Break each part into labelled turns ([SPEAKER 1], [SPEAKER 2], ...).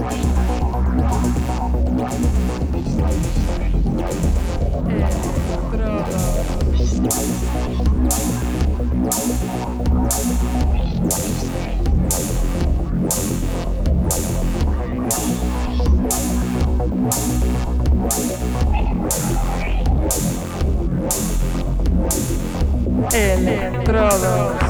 [SPEAKER 1] Estrada. Electrodos.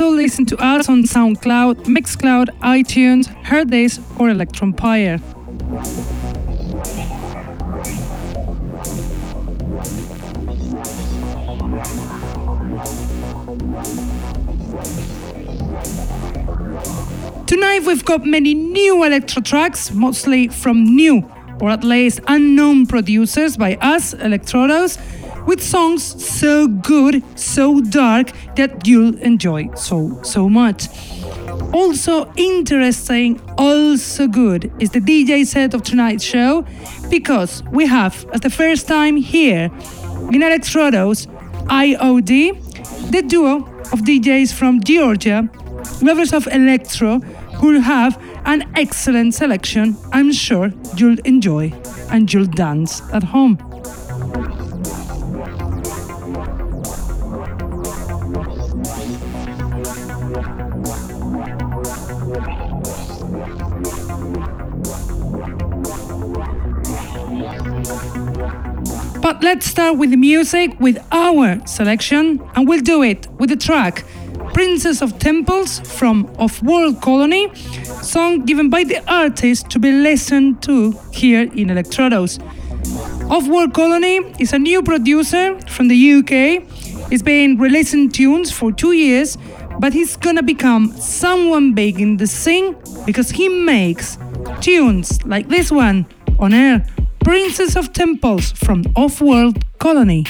[SPEAKER 1] Also listen to us on SoundCloud, Mixcloud, iTunes, Hearthis, or Electronpire. Tonight we've got many new electro tracks, mostly from new or at least unknown producers by us, Electrodos, with songs so good, so dark that you'll enjoy so, so much. Also interesting, also good is the DJ set of tonight's show because we have, as the first time here in Electrodos, IOD, the duo of DJs from Georgia, lovers of electro, who have an excellent selection I'm sure you'll enjoy and you'll dance at home. But let's start with the music, with our selection, and we'll do it with the track Princess of Temples from Off World Colony, song given by the artist to be listened to here in Electrodos. Off World Colony is a new producer from the UK. He's been releasing tunes for two years, but he's gonna become someone big in the scene because he makes tunes like this one on air Princess of Temples from Off-World Colony.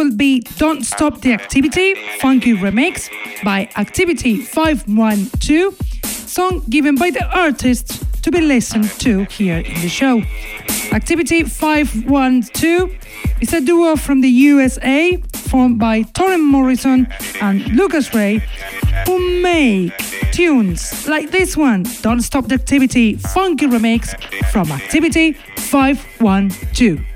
[SPEAKER 1] Will be Don't Stop the Activity, funky remix by Activity 512, song given by the artist to be listened to here in the show. Activity 512 is a duo from the USA formed by Torren Morrison and Lucas Ray who make tunes like this one, Don't Stop the Activity Funky Remix from Activity 512.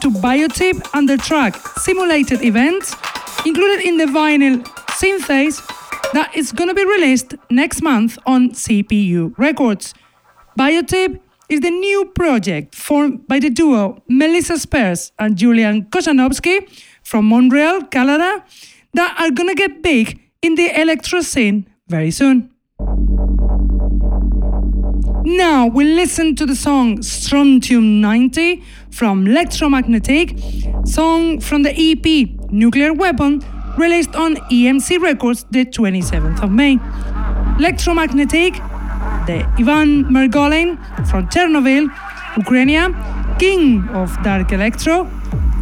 [SPEAKER 1] To Biotip and the track Simulated Events, included in the vinyl Synthase that is going to be released next month on CPU Records. Biotip is the new project formed by the duo Melissa Spears and Julian Kochanowski from Montreal, Canada, that are going to get big in the electro scene very soon. Now we listen to the song Strontium 90 from Electromagnetic, song from the EP Nuclear Weapon, released on EMC Records the 27th of May. Electromagnetic, the Ivan Mergolin from Chernobyl, Ukraine, king of dark electro.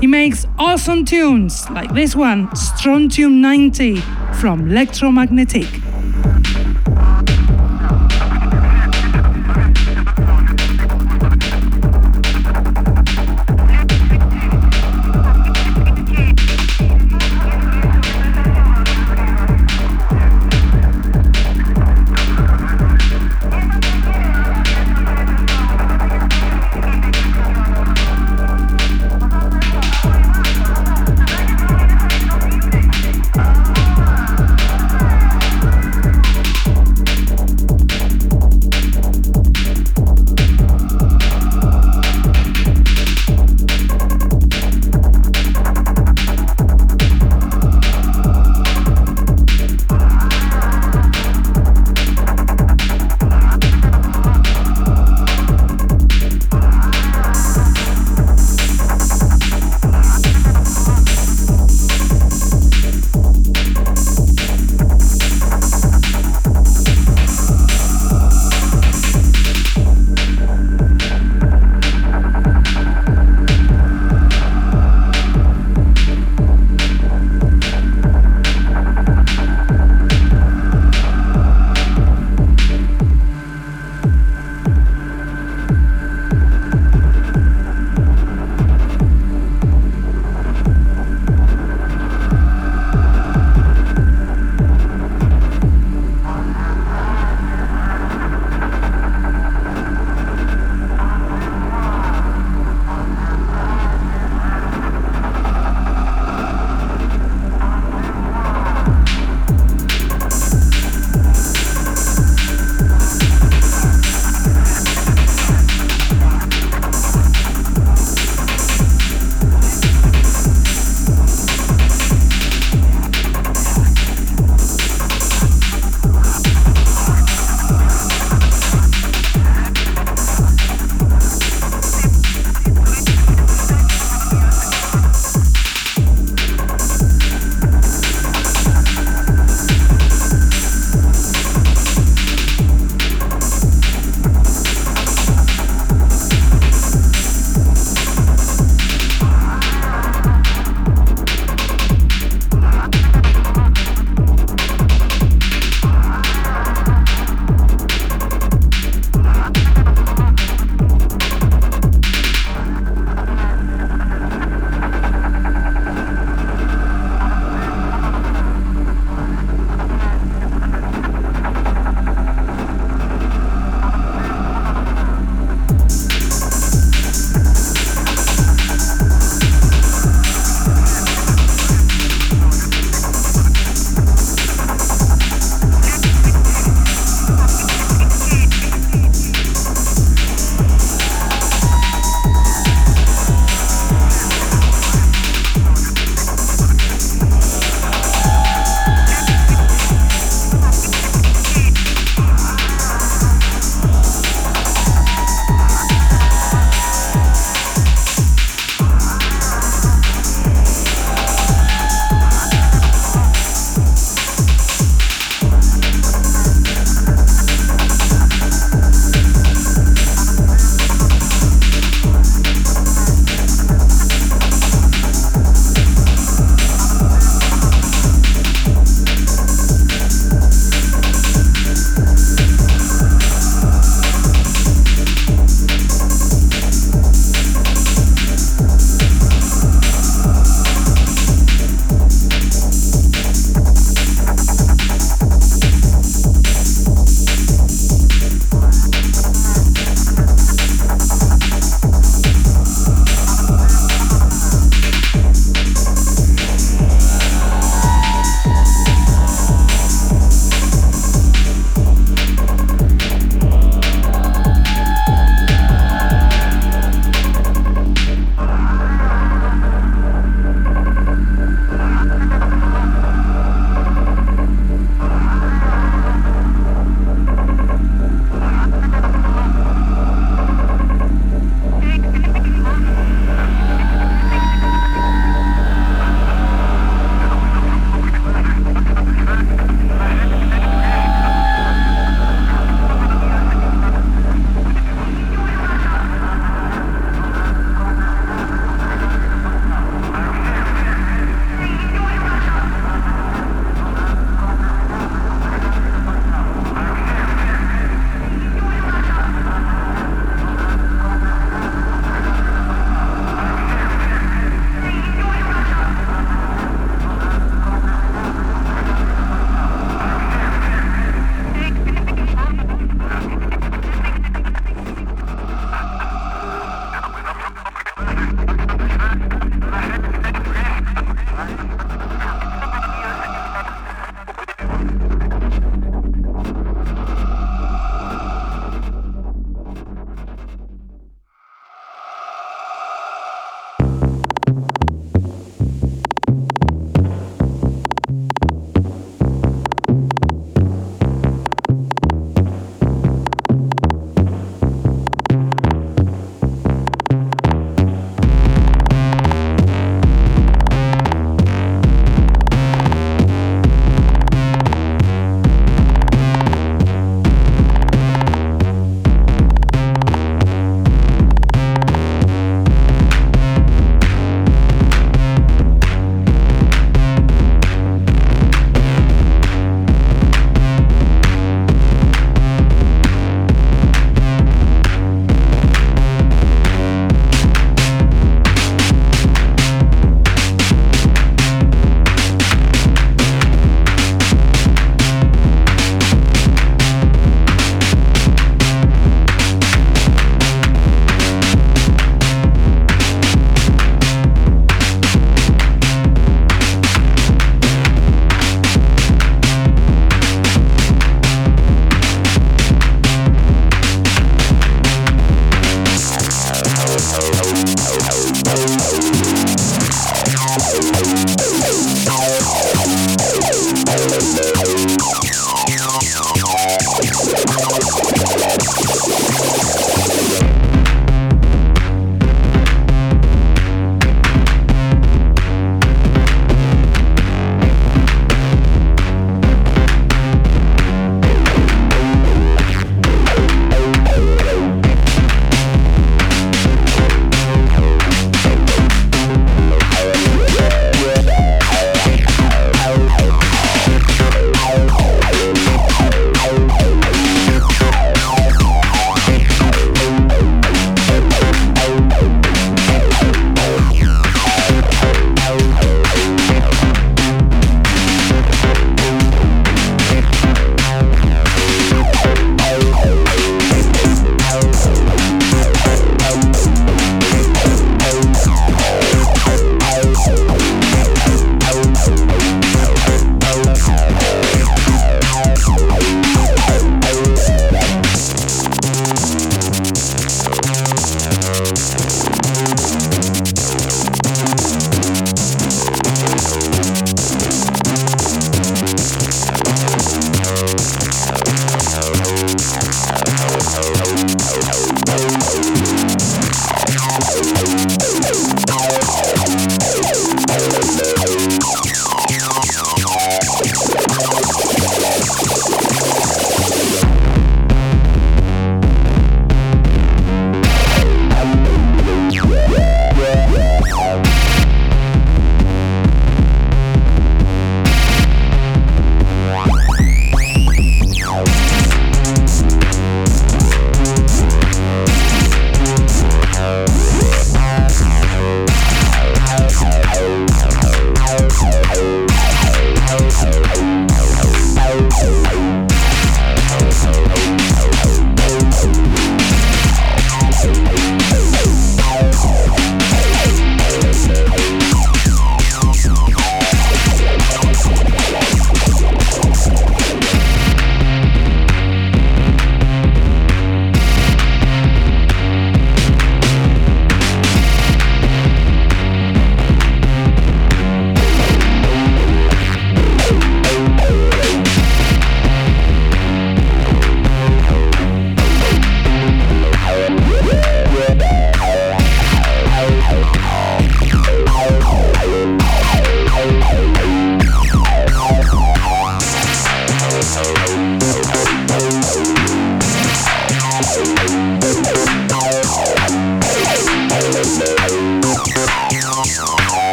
[SPEAKER 1] He makes awesome tunes like this one, Strontium 90 from Electromagnetic.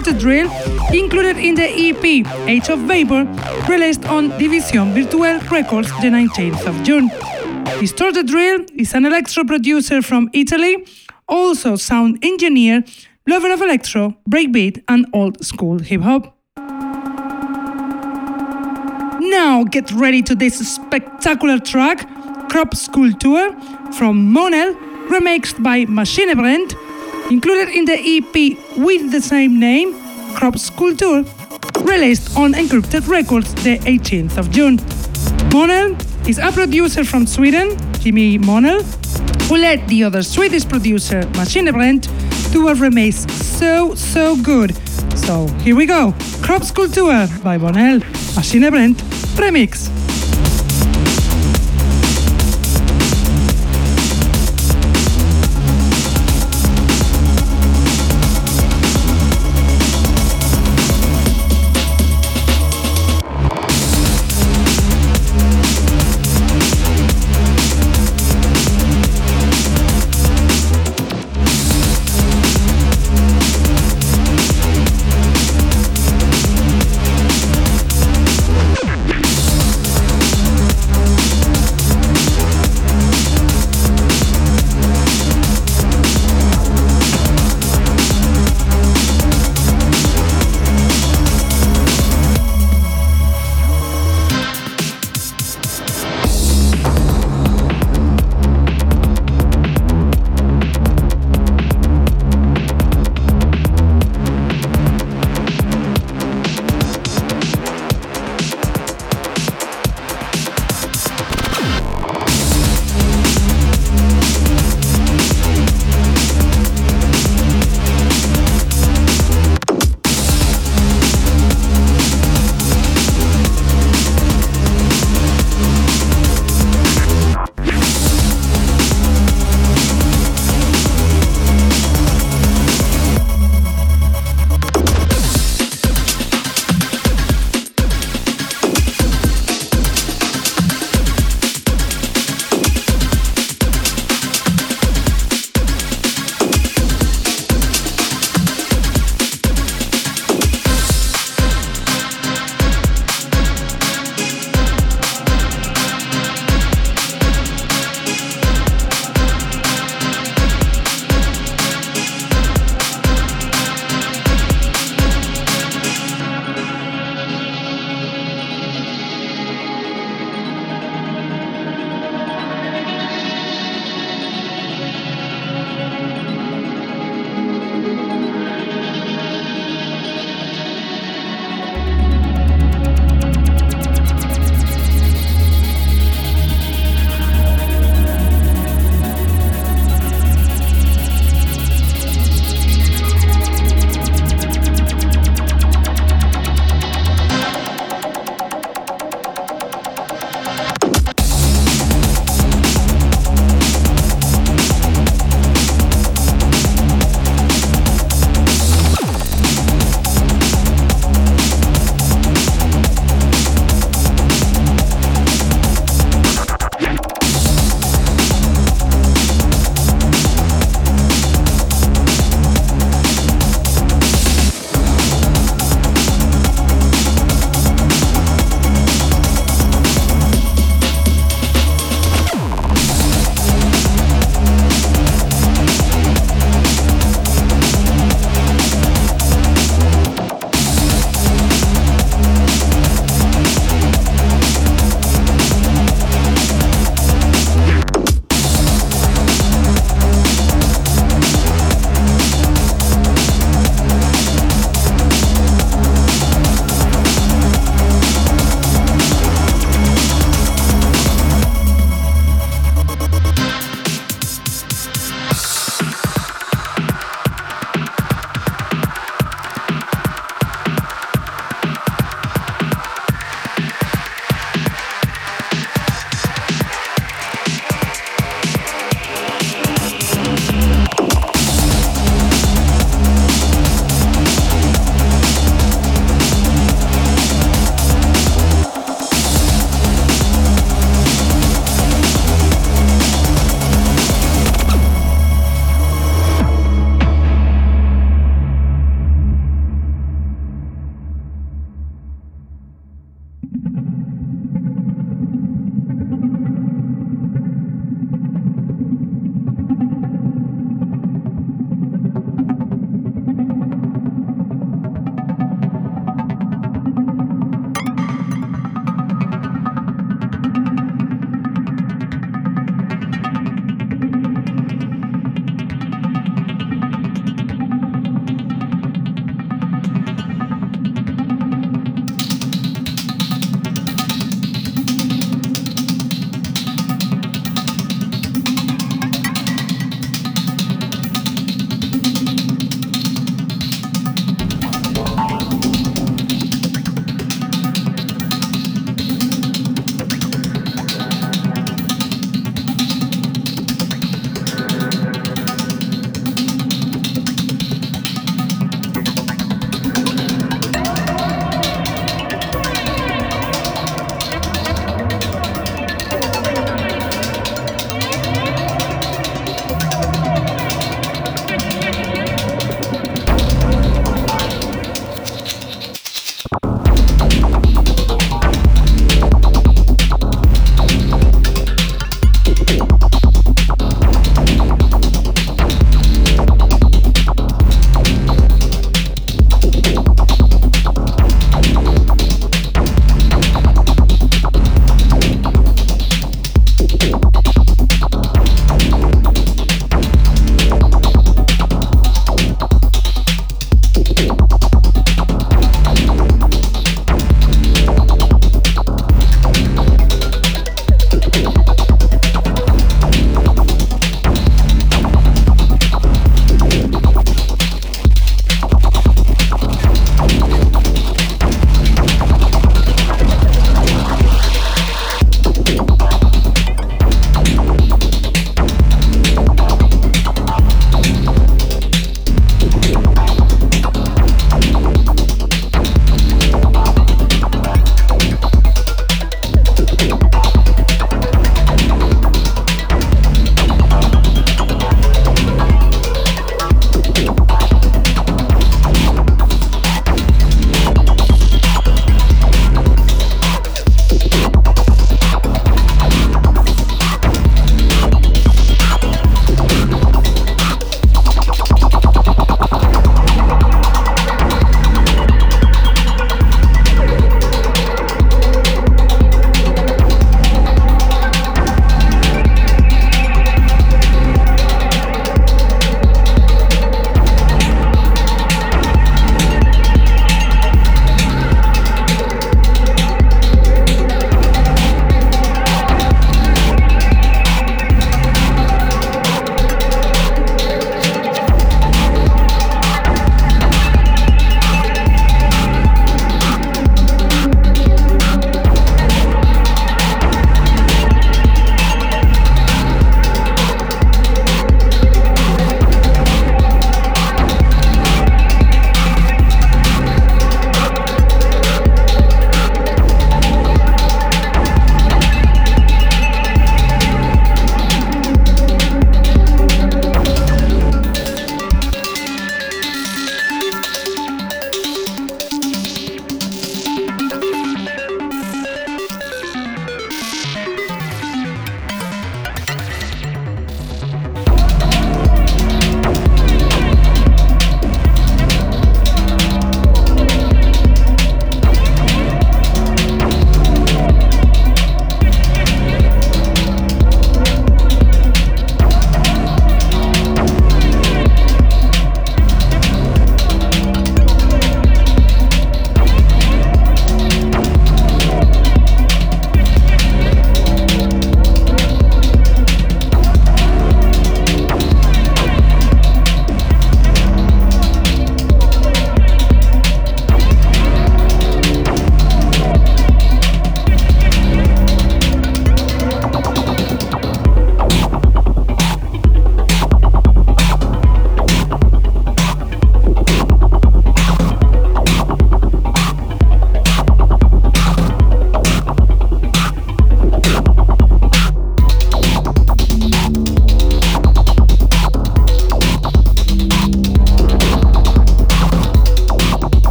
[SPEAKER 1] Distorted Drill, included in the EP Age of Vapor, released on Division Virtual Records the 19th of June. Distorted Drill is an electro producer from Italy, also sound engineer, lover of electro, breakbeat, and old school hip hop. Now get ready to this spectacular track, Crop Sculpture from Monel, remixed by Machine Brand, included in the EP with the same name, Crop Sculpture, released on Encrypted Records the 18th of June. Monel is a producer from Sweden, Jimmy Monel, who led the other Swedish producer, Machine Brent, to a remix so, so good. So here we go, Crop Sculpture by Monel, Machine Brent, remix.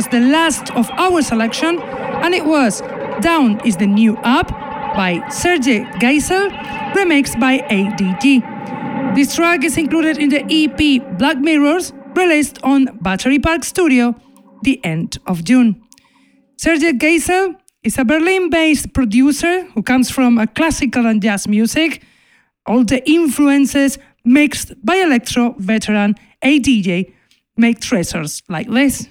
[SPEAKER 1] Was the last of our selection, and it was Down is the New Up by Serge Geisel, remixed by ADG. This track is included in the EP Black Mirrors, released on Battery Park Studio the end of June. Serge Geisel is a Berlin based producer who comes from a classical and jazz music, all the influences mixed by electro veteran ADJ make treasures like this.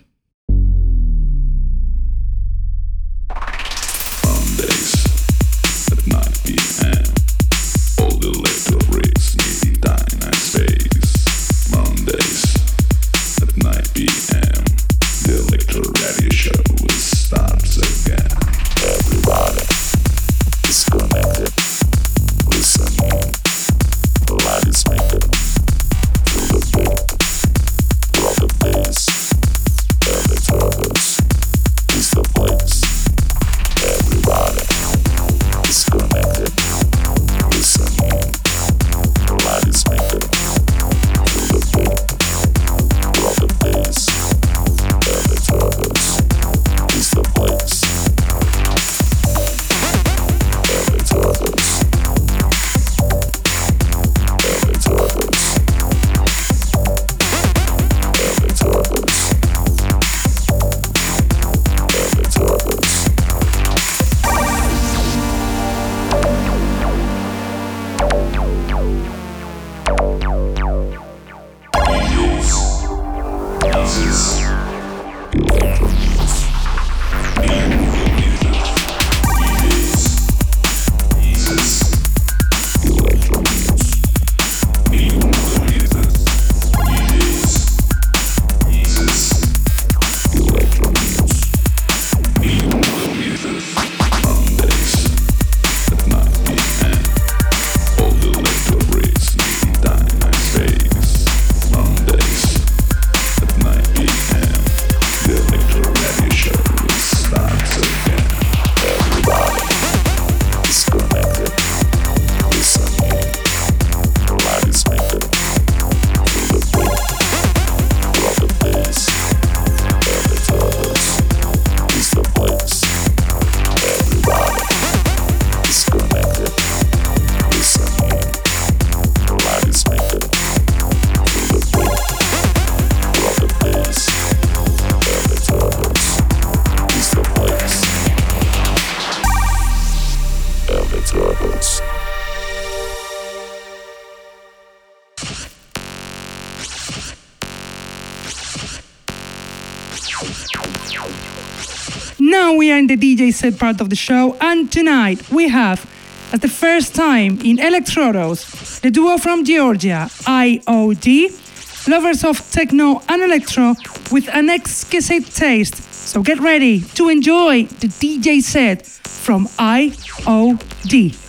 [SPEAKER 1] The DJ set part of the show, and tonight we have, as the first time in Electrodos, the duo from Georgia, IOD, lovers of techno and electro with an exquisite taste. So get ready to enjoy the DJ set from IOD.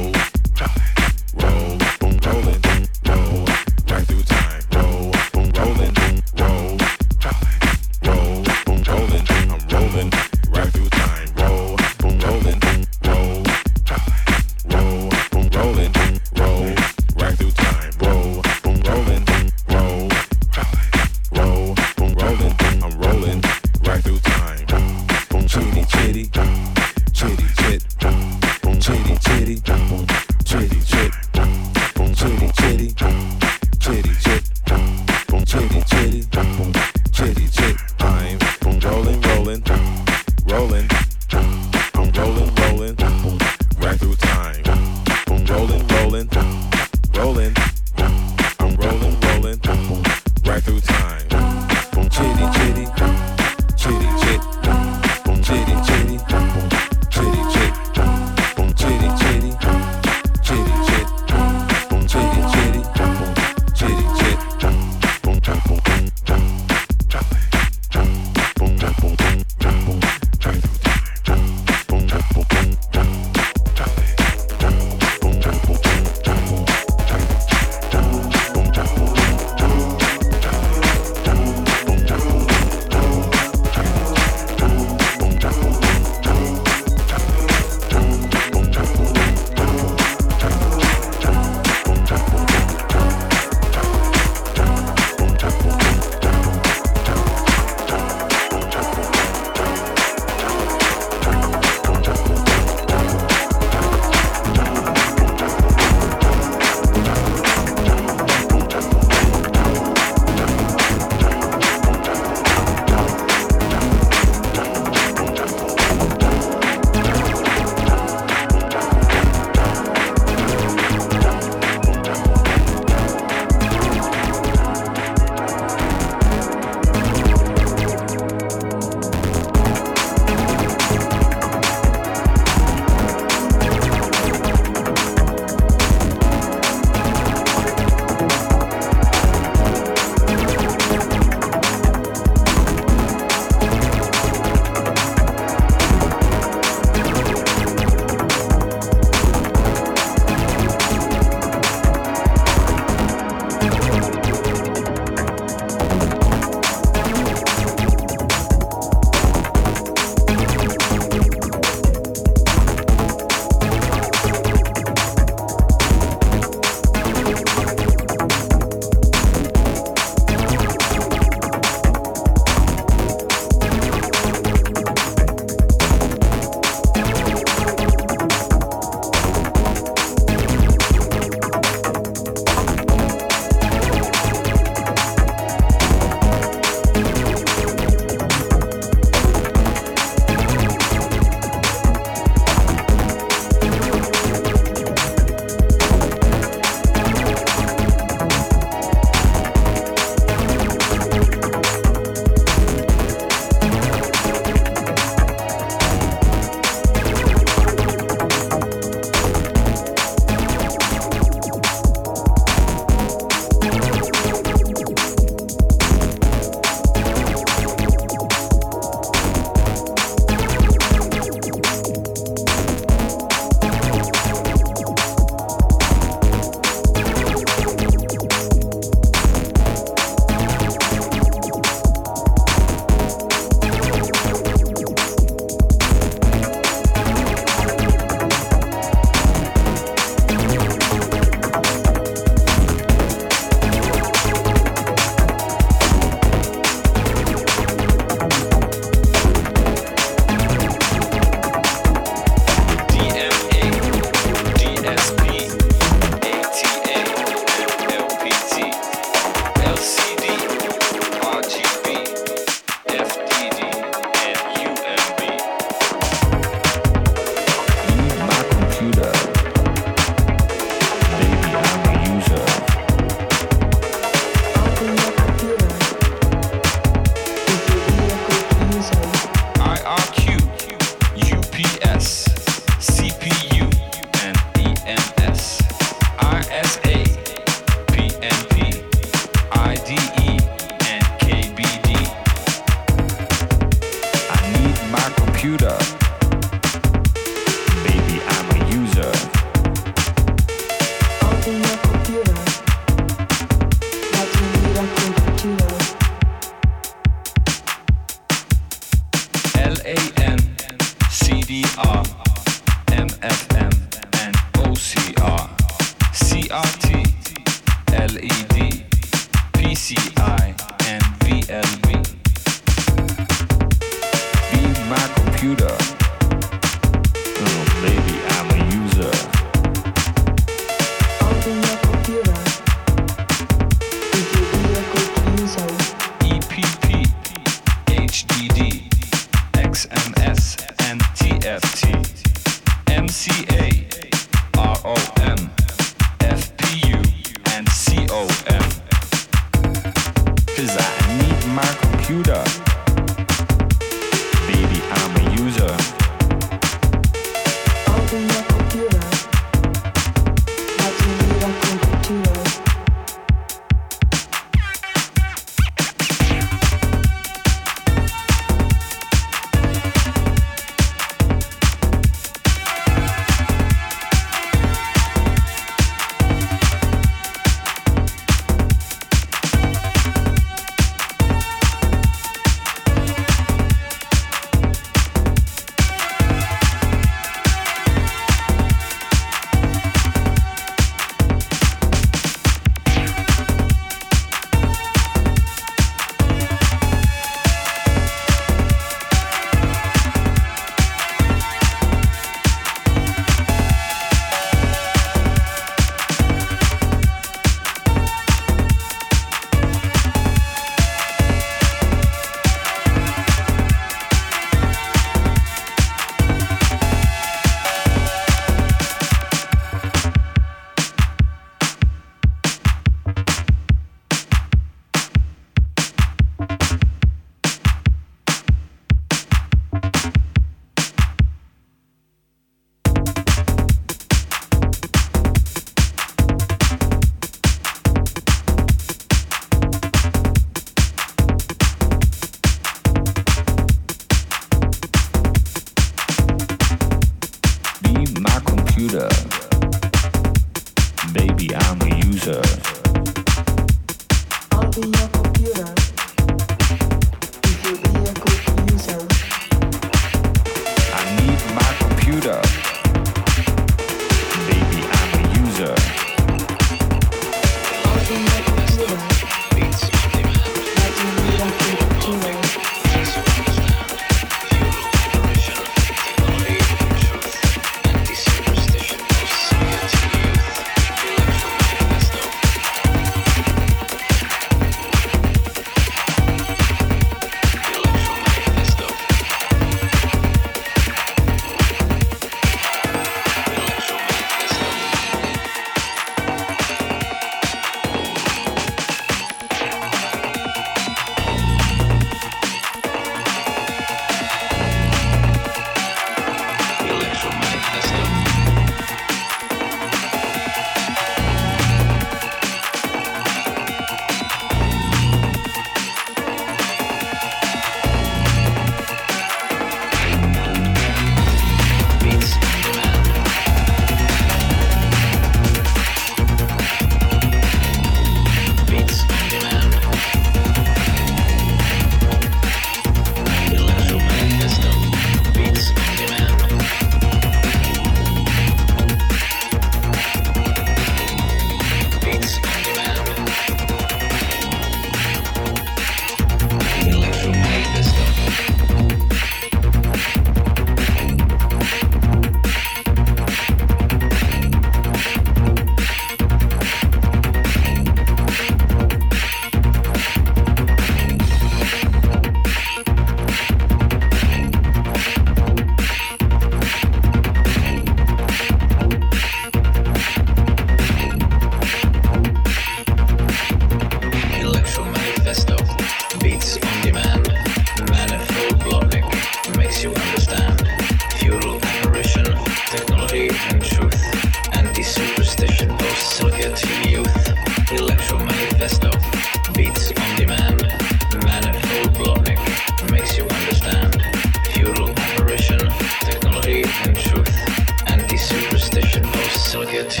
[SPEAKER 2] socket.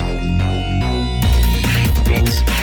[SPEAKER 2] Beats.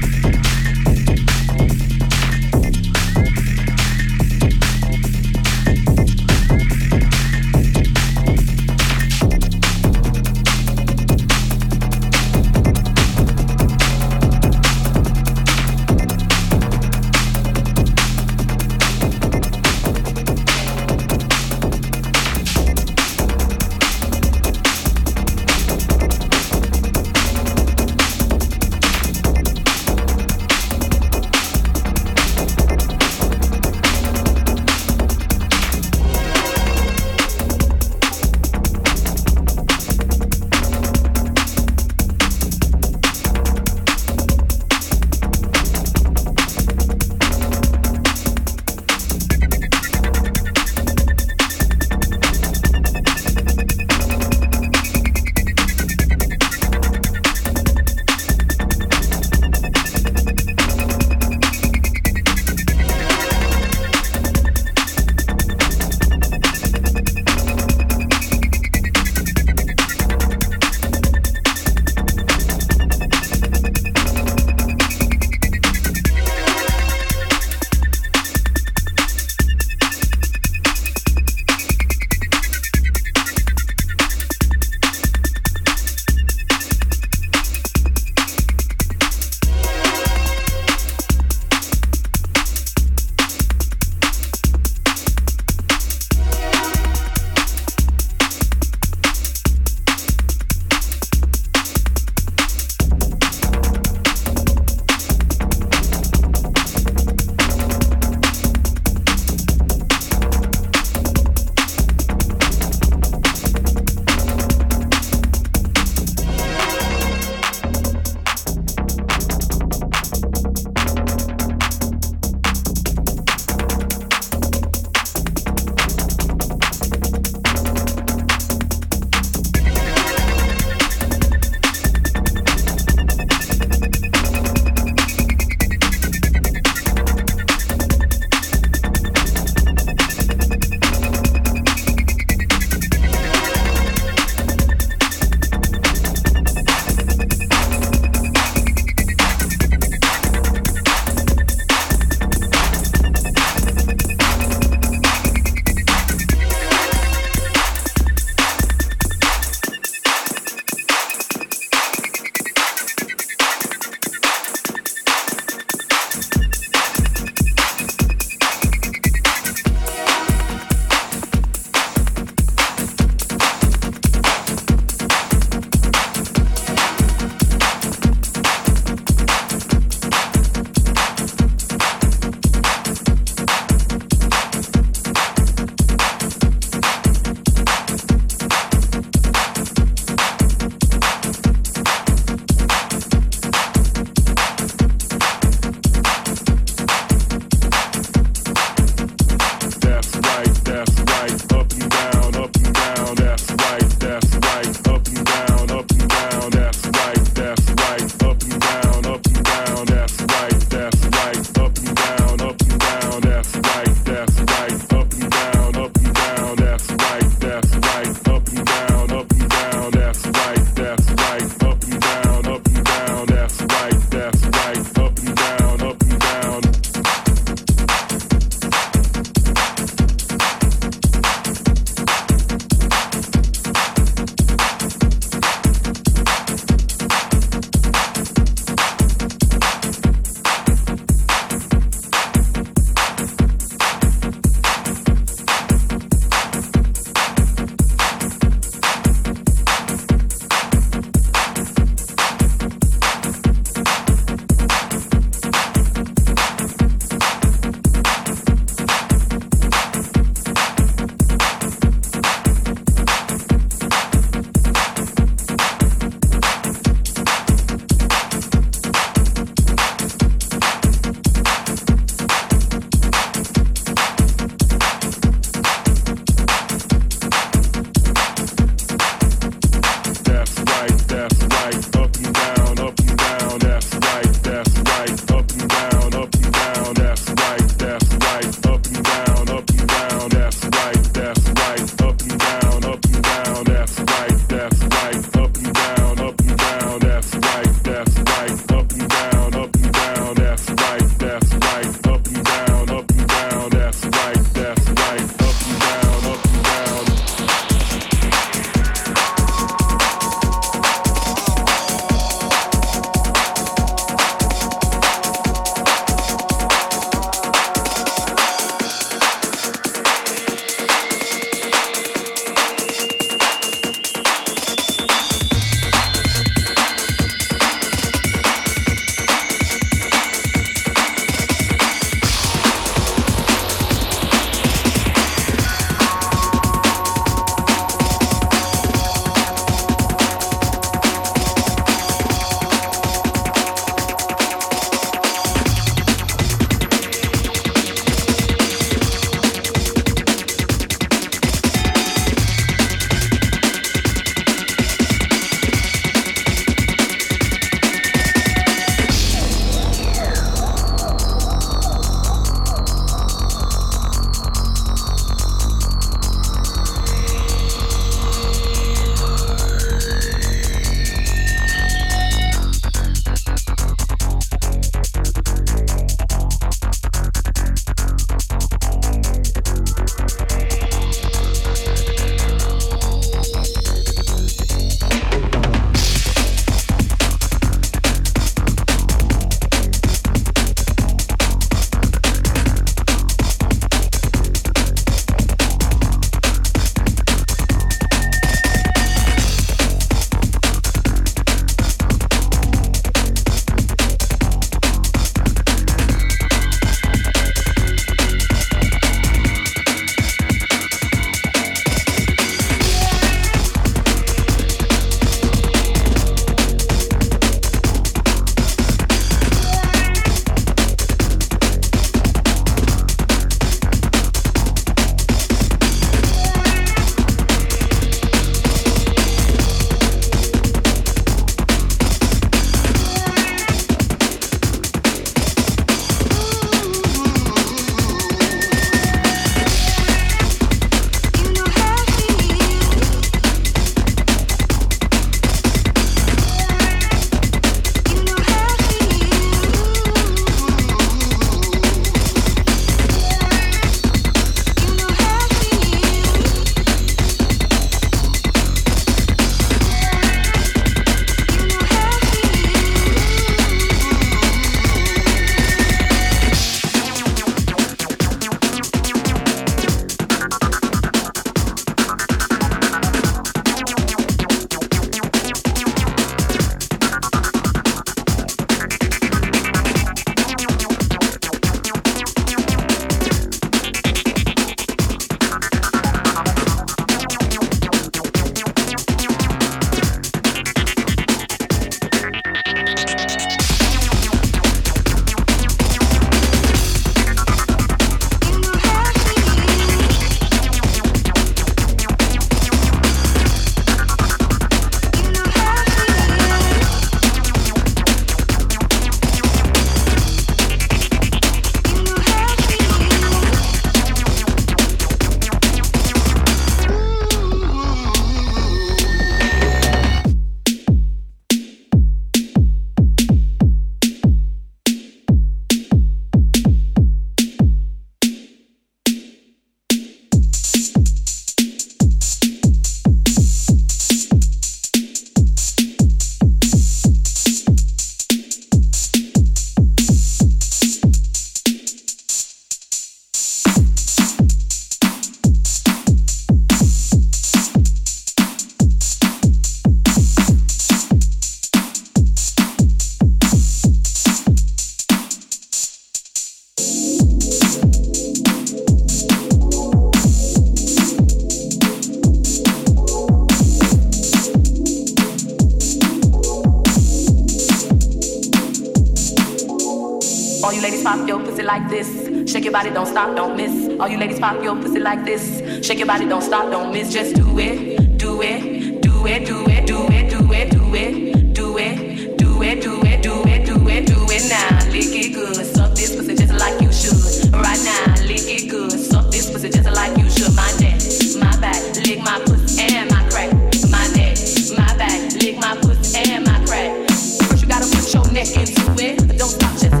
[SPEAKER 2] body, don't stop, don't miss. All you ladies pop your pussy like this. Shake your body, don't stop, don't miss. Just do it, do it, do it, do it, do it, do it, do it, do it, do it, do it, do it, do it, do it now. Lick it good, suck this pussy just like you should. Right now, lick it good, suck this pussy just like you should. My neck, my back, lick my pussy and my crack. My neck, my back, lick my pussy and my crack. First you gotta put your neck into it, don't stop just.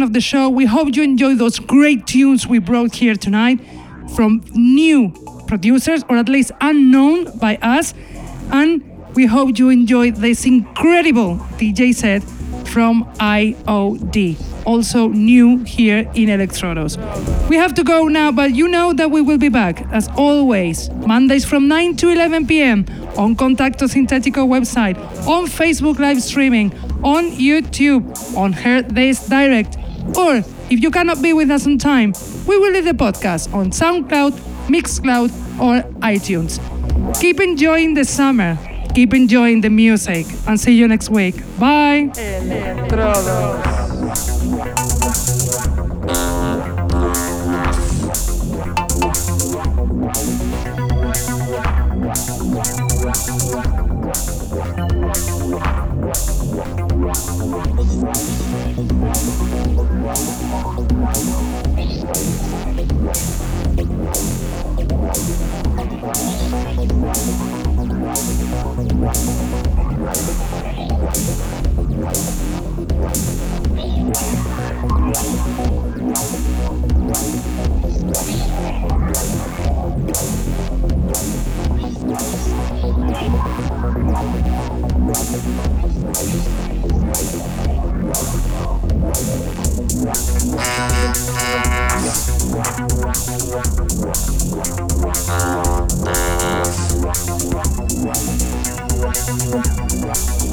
[SPEAKER 1] end of the show. We hope you enjoy those great tunes we brought here tonight from new producers, or at least unknown by us. And we hope you enjoy this incredible DJ set from IOD, also new here in Electrodos. We have to go now, but you know that we will be back, as always, Mondays from 9 to 11 p.m. on Contacto Sintetico website, on Facebook live streaming, on YouTube, on Heard This Direct, or if you cannot be with us on time, we will leave the podcast on SoundCloud, Mixcloud, or iTunes. Keep enjoying the summer. Keep enjoying the music and see you next week. Bye.
[SPEAKER 3] Electrodos.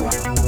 [SPEAKER 3] Wow.